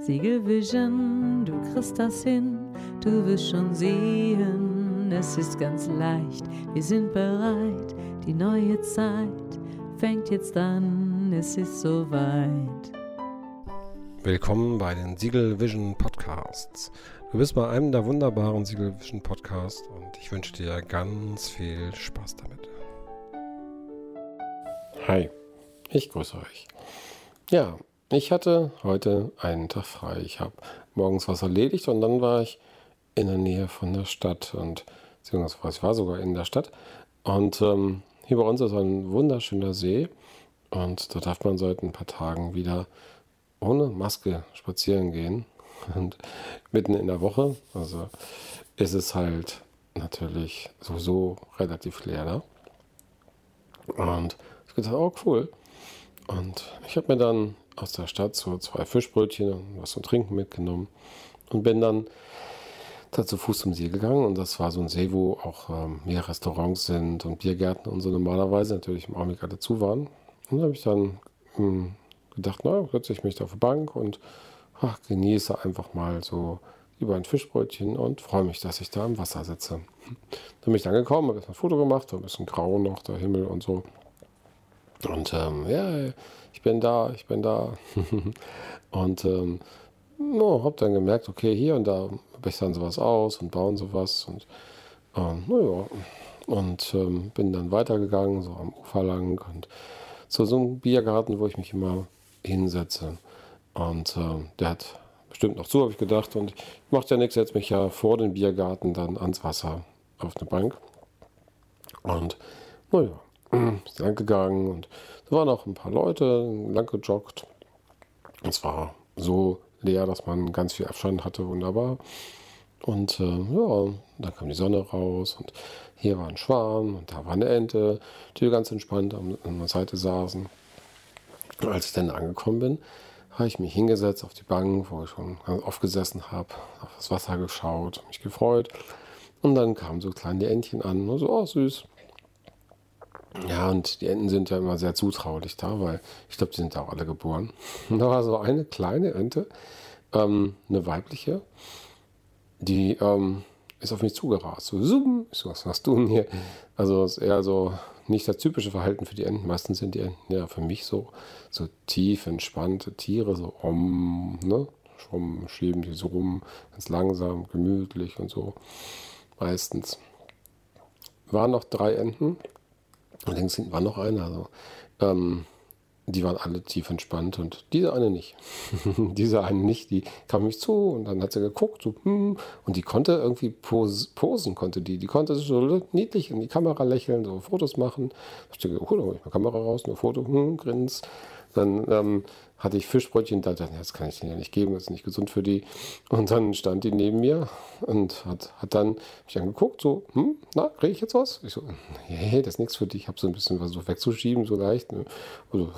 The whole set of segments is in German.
Siegelvision, du kriegst das hin, du wirst schon sehen, es ist ganz leicht, wir sind bereit, die neue Zeit fängt jetzt an, es ist soweit. Willkommen bei den Siegel Vision Podcasts. Du bist bei einem der wunderbaren Siegel Vision Podcasts und ich wünsche dir ganz viel Spaß damit. Hi, ich grüße euch. Ja, ich hatte heute einen Tag frei. Ich habe morgens was erledigt und dann war ich in der Nähe von der Stadt und beziehungsweise ich war sogar in der Stadt. Und ähm, hier bei uns ist ein wunderschöner See und da darf man seit ein paar Tagen wieder ohne Maske spazieren gehen. Und mitten in der Woche, also ist es halt natürlich sowieso relativ leer da. Und ich gedacht, oh cool. Und ich habe mir dann aus der Stadt so zwei Fischbrötchen und was zum Trinken mitgenommen und bin dann da zu Fuß zum See gegangen und das war so ein See, wo auch ähm, mehr Restaurants sind und Biergärten und so normalerweise natürlich im Augenblick alle zu waren. Und da habe ich dann hm, gedacht, na, setze ich mich da auf die Bank und ach, genieße einfach mal so über ein Fischbrötchen und freue mich, dass ich da im Wasser sitze. Dann bin ich dann gekommen, habe ein Foto gemacht, war ein bisschen grau noch, der Himmel und so. Und ähm, ja, ich bin da, ich bin da. und ähm, no, habe dann gemerkt, okay, hier und da bessern sie was aus und bauen sowas. Und ähm, naja, und ähm, bin dann weitergegangen, so am Ufer lang und zu so einem Biergarten, wo ich mich immer hinsetze. Und äh, der hat bestimmt noch zu, habe ich gedacht. Und macht ja nichts, setze mich ja vor den Biergarten dann ans Wasser auf eine Bank. Und naja, lang gegangen und da waren auch ein paar Leute lang gejoggt. Es war so leer, dass man ganz viel Abstand hatte, wunderbar. Und äh, ja, dann kam die Sonne raus und hier war ein Schwan und da war eine Ente, die ganz entspannt an, an der Seite saßen. Und als ich dann angekommen bin, habe ich mich hingesetzt auf die Bank, wo ich schon ganz oft gesessen habe, auf das Wasser geschaut, mich gefreut. Und dann kamen so kleine Entchen an und so, oh süß. Ja, und die Enten sind ja immer sehr zutraulich da, weil ich glaube, die sind da auch alle geboren. Und da war so eine kleine Ente, ähm, eine weibliche, die ähm, ist auf mich zugerast. So, zoom, so, was machst du denn hier? Also ist eher so nicht das typische Verhalten für die Enten. Meistens sind die Enten ja für mich so, so tief entspannte Tiere, so um, ne? Schwummen, schieben die so rum, ganz langsam, gemütlich und so. Meistens. Waren noch drei Enten und links hinten war noch einer. Also, ähm, die waren alle tief entspannt und diese eine nicht. diese eine nicht, die kam mich zu und dann hat sie geguckt so, hm, und die konnte irgendwie pos posen, konnte die. Die konnte so niedlich in die Kamera lächeln, so Fotos machen. Da ich gedacht, oh, da hol ich mal Kamera raus, ein Foto, hm, grins. Dann ähm, hatte ich Fischbrötchen, da dachte das kann ich denen ja nicht geben, das ist nicht gesund für die. Und dann stand die neben mir und hat, hat dann mich angeguckt, so, hm, na, kriege ich jetzt was? Ich so, nee, das ist nichts für dich. Ich habe so ein bisschen versucht wegzuschieben, so leicht. Ne?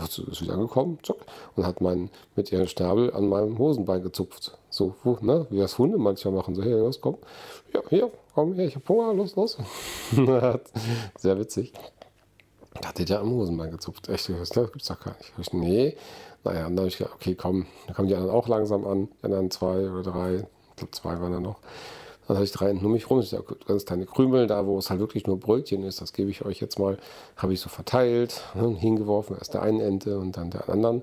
Also ist wieder angekommen, zuck, und hat meinen, mit ihrem Schnabel an meinem Hosenbein gezupft. So, wo, ne, wie das Hunde manchmal machen, so, hey, los, komm, ja, hier, komm her, ich hab Hunger, los, los. Sehr witzig. Da hat der am Hosenbein gezupft. Echt, das gibt's doch gar nicht. Ich, nee, naja, dann habe ich gedacht, okay, komm, dann kommen die anderen auch langsam an, die anderen zwei oder drei, ich glaube zwei waren da noch. Dann hatte ich drei Enten um mich rum, sind ja ganz kleine Krümel, da wo es halt wirklich nur Brötchen ist, das gebe ich euch jetzt mal, habe ich so verteilt, ne, hingeworfen, erst der einen Ente und dann der anderen.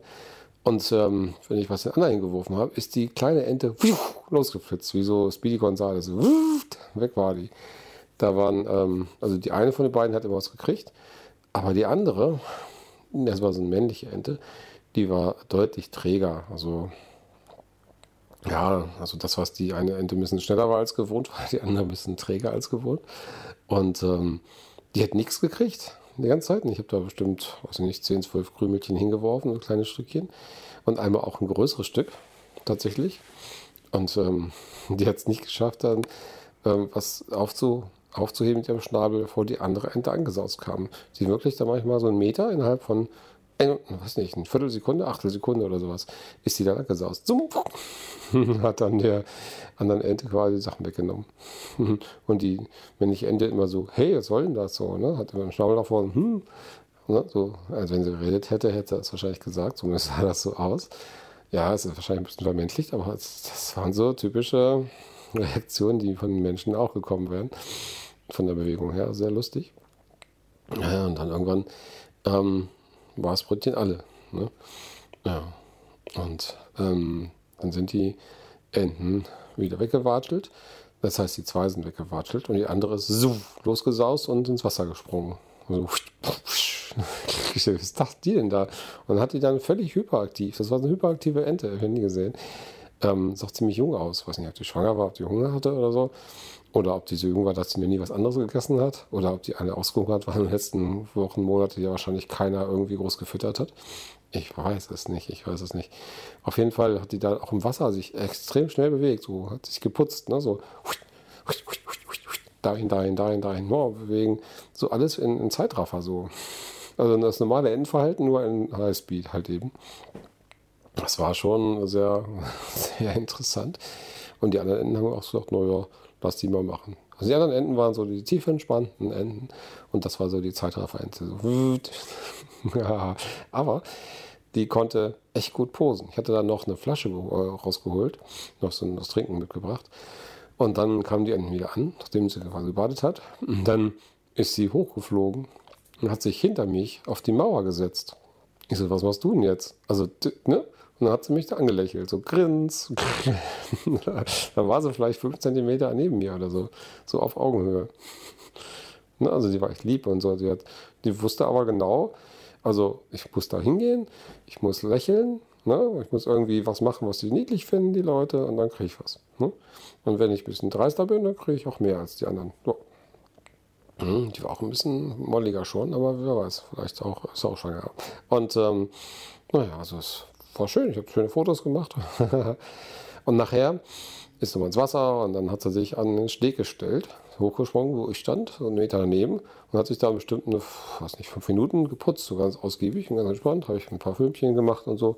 Und ähm, wenn ich was den anderen hingeworfen habe, ist die kleine Ente losgeflitzt, wie so Speedy Gonzales. Weg war die. Da waren, ähm, also die eine von den beiden hat immer was gekriegt, aber die andere, das war so eine männliche Ente, die war deutlich träger. Also ja, also das, was die eine Ente ein bisschen schneller war als gewohnt, war die andere ein bisschen träger als gewohnt. Und ähm, die hat nichts gekriegt die ganze Zeit. Ich habe da bestimmt, weiß ich nicht, 10, 12 Krümelchen hingeworfen, so kleine Stückchen. Und einmal auch ein größeres Stück, tatsächlich. Und ähm, die hat es nicht geschafft, dann ähm, was aufzu, aufzuheben mit ihrem Schnabel, bevor die andere Ente angesaust kam. Die wirklich da manchmal so einen Meter innerhalb von ein, weiß nicht, eine Viertelsekunde, Achtelsekunde oder sowas, ist die dann gesaust. So, hat dann der anderen Ente quasi Sachen weggenommen. Und die männliche Ente immer so, hey, was soll denn das so? Ne? Hat immer den Schnabel vorne, hm. Ne? So, als wenn sie geredet hätte, hätte er es wahrscheinlich gesagt, zumindest sah das so aus. ja, es ist wahrscheinlich ein bisschen vermenschlicht, aber das waren so typische Reaktionen, die von Menschen auch gekommen wären. Von der Bewegung her, sehr lustig. Ja, und dann irgendwann ähm, war das Brötchen alle. Ne? Ja. Und ähm, dann sind die Enten wieder weggewatschelt. Das heißt, die zwei sind weggewatschelt und die andere ist losgesaust und ins Wasser gesprungen. So, was dachte die denn da? Und hat die dann völlig hyperaktiv. Das war eine hyperaktive Ente, ich habe nie gesehen. Ähm, sah ziemlich jung aus. Ich weiß nicht, ob die schwanger war, ob die Hunger hatte oder so. Oder ob die so jung war, dass sie mir nie was anderes gegessen hat. Oder ob die eine ausgehungert war in den letzten Wochen, Monaten, die ja wahrscheinlich keiner irgendwie groß gefüttert hat. Ich weiß es nicht, ich weiß es nicht. Auf jeden Fall hat die da auch im Wasser sich extrem schnell bewegt, so hat sich geputzt, ne, so dahin, dahin, dahin, dahin, oh, bewegen, so alles in, in Zeitraffer so. Also das normale Endverhalten nur in Highspeed halt eben. Das war schon sehr, sehr interessant. Und die anderen Enden haben auch gesagt, naja, lass die mal machen. Also die anderen Enden waren so die tief entspannten Enden und das war so die Zeitraffer-Ente. So. aber die konnte echt gut posen. Ich hatte dann noch eine Flasche rausgeholt, noch so das Trinken mitgebracht. Und dann kam die Enten wieder an, nachdem sie quasi gebadet hat. Und dann ist sie hochgeflogen und hat sich hinter mich auf die Mauer gesetzt. Ich so, was machst du denn jetzt? Also, ne? Und dann hat sie mich da angelächelt, so grins. da war sie vielleicht fünf Zentimeter neben mir oder so, so auf Augenhöhe. Ne, also die war echt lieb und so. Die, hat, die wusste aber genau, also ich muss da hingehen, ich muss lächeln, ne? ich muss irgendwie was machen, was die niedlich finden, die Leute, und dann kriege ich was. Ne? Und wenn ich ein bisschen dreister bin, dann kriege ich auch mehr als die anderen. So. Hm, die war auch ein bisschen molliger schon, aber wer weiß, vielleicht auch, ist auch schwanger. Und ähm, naja, also es war schön, ich habe schöne Fotos gemacht. und nachher ist sie mal ins Wasser und dann hat sie sich an den Steg gestellt, hochgesprungen, wo ich stand, so einen Meter daneben und hat sich da bestimmt eine, weiß nicht, fünf Minuten geputzt, so ganz ausgiebig und ganz entspannt, habe ich ein paar Filmchen gemacht und so.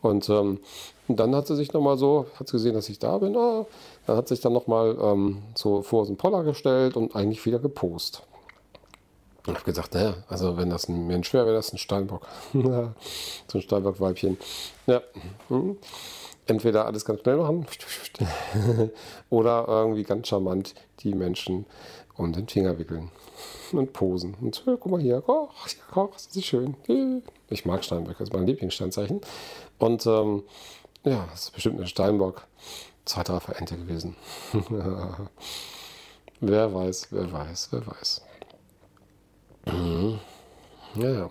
Und, ähm, dann hat sie sich nochmal so, hat sie gesehen, dass ich da bin, ah, dann hat sich dann nochmal ähm, so vor den Poller gestellt und eigentlich wieder gepost. Ich habe gesagt, naja, also wenn das ein Mensch wäre, wäre das ein Steinbock. so ein Steinbock-Weibchen. Ja. Hm. Entweder alles ganz schnell machen oder irgendwie ganz charmant die Menschen um den Finger wickeln und posen. Und guck mal hier, oh, ja, das ist schön. Ich mag Steinbock, das ist mein Lieblingssteinzeichen. Und ähm, ja, das ist bestimmt ein Steinbock. Zweiter Verente gewesen. wer weiß, wer weiß, wer weiß. Mhm. Ja, ja.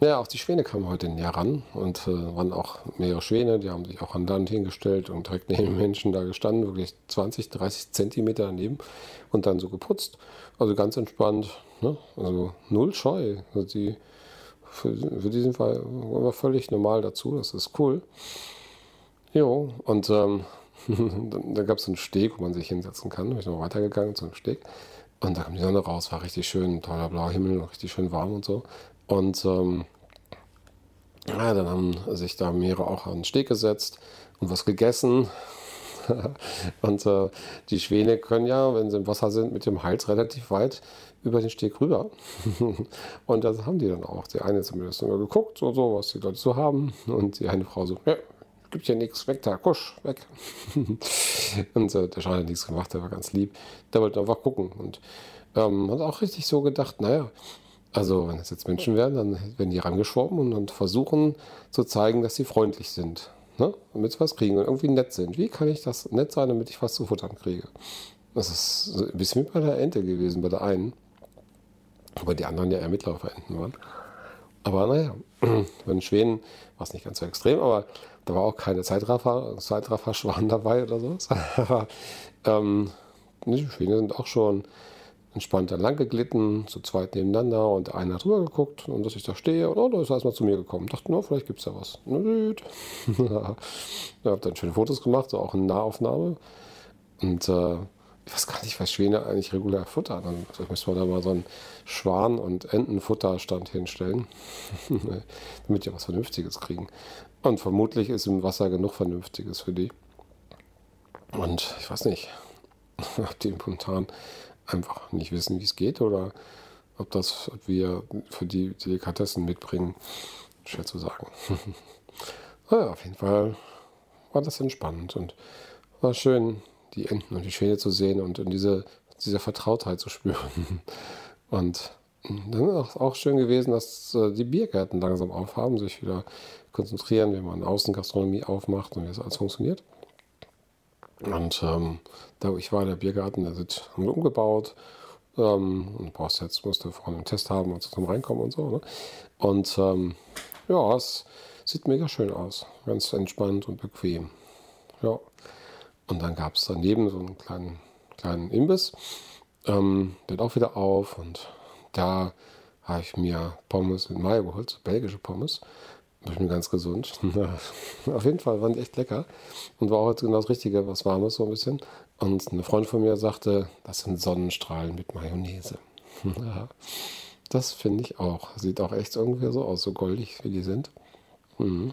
Ja, auch die Schwäne kamen heute näher ran und äh, waren auch mehrere Schwäne, die haben sich auch an Land hingestellt und direkt neben den Menschen da gestanden, wirklich 20, 30 Zentimeter daneben und dann so geputzt. Also ganz entspannt, ne? also null Scheu. Also die, für, für diesen Fall war völlig normal dazu, das ist cool. Jo, und ähm, dann gab es einen Steg, wo man sich hinsetzen kann. Da bin ich noch weitergegangen zu einem Steg. Und da kam die Sonne raus, war richtig schön, toller blauer Himmel, richtig schön warm und so. Und ähm, ja, dann haben sich da mehrere auch an den Steg gesetzt und was gegessen. und äh, die Schwäne können ja, wenn sie im Wasser sind, mit dem Hals relativ weit über den Steg rüber. und das haben die dann auch. Die eine zumindest immer geguckt, so, so, was die Leute so haben. Und die eine Frau so, ja, gibt ja nichts, weg da, kusch, weg. und äh, der Schein hat nichts gemacht, der war ganz lieb. Der wollte einfach gucken und ähm, hat auch richtig so gedacht, naja, also wenn es jetzt Menschen wären, dann werden die rangeschwommen und dann versuchen zu zeigen, dass sie freundlich sind. Ne? Damit sie was kriegen und irgendwie nett sind. Wie kann ich das nett sein, damit ich was zu futtern kriege? Das ist ein bisschen wie bei der Ente gewesen, bei der einen. Wobei die anderen ja eher Mitläuferenten waren. Aber naja, bei den Schwänen war es nicht ganz so extrem, aber da war auch keine Zeitraffer, Zeitraffer-Schwan dabei oder so. aber ähm, die Schwäne sind auch schon entspannt entlang geglitten, zu zweit nebeneinander und der eine hat rüber geguckt und dass ich da stehe und oh, da ist er erstmal zu mir gekommen. Dachte, no, vielleicht gibt es da was. ja, habe dann schöne Fotos gemacht, so auch in Nahaufnahme. Und äh, ich weiß gar nicht, was Schwäne eigentlich regulär futtern. Also ich müsste mal da mal so einen Schwan- und Entenfutterstand hinstellen, damit die was Vernünftiges kriegen. Und vermutlich ist im Wasser genug Vernünftiges für die. Und ich weiß nicht, ob die spontan einfach nicht wissen, wie es geht oder ob das ob wir für die Delikatessen mitbringen. Schwer zu sagen. Naja, auf jeden Fall war das entspannend und war schön, die Enten und die Schwäne zu sehen und in diese, diese Vertrautheit zu spüren. Und dann ist es auch schön gewesen, dass äh, die Biergärten langsam aufhaben, sich wieder konzentrieren, wenn man Außengastronomie aufmacht und wie das alles funktioniert. Und ähm, da ich war, der Biergarten, der wird haben wir umgebaut. Ähm, und brauchst jetzt, musst du vorne einen Test haben und zum Reinkommen und so. Ne? Und ähm, ja, es sieht mega schön aus. Ganz entspannt und bequem. Ja. Und dann gab es daneben so einen kleinen, kleinen Imbiss. Ähm, der auch wieder auf und da habe ich mir Pommes mit Mayo geholt, so belgische Pommes. Ich bin ganz gesund. Auf jeden Fall waren die echt lecker und war heute genau das Richtige, was Warmes so ein bisschen. Und eine Freundin von mir sagte, das sind Sonnenstrahlen mit Mayonnaise. das finde ich auch. Sieht auch echt irgendwie so aus, so goldig wie die sind. Mhm.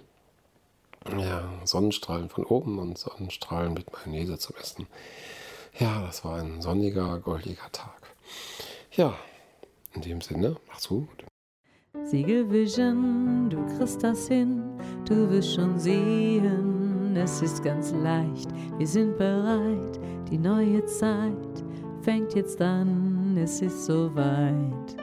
Ja, Sonnenstrahlen von oben und Sonnenstrahlen mit Mayonnaise zum Essen. Ja, das war ein sonniger, goldiger Tag. Ja, in dem Sinne, macht's gut. Siegelvision, du kriegst das hin, du wirst schon sehen, es ist ganz leicht, wir sind bereit, die neue Zeit fängt jetzt an, es ist soweit.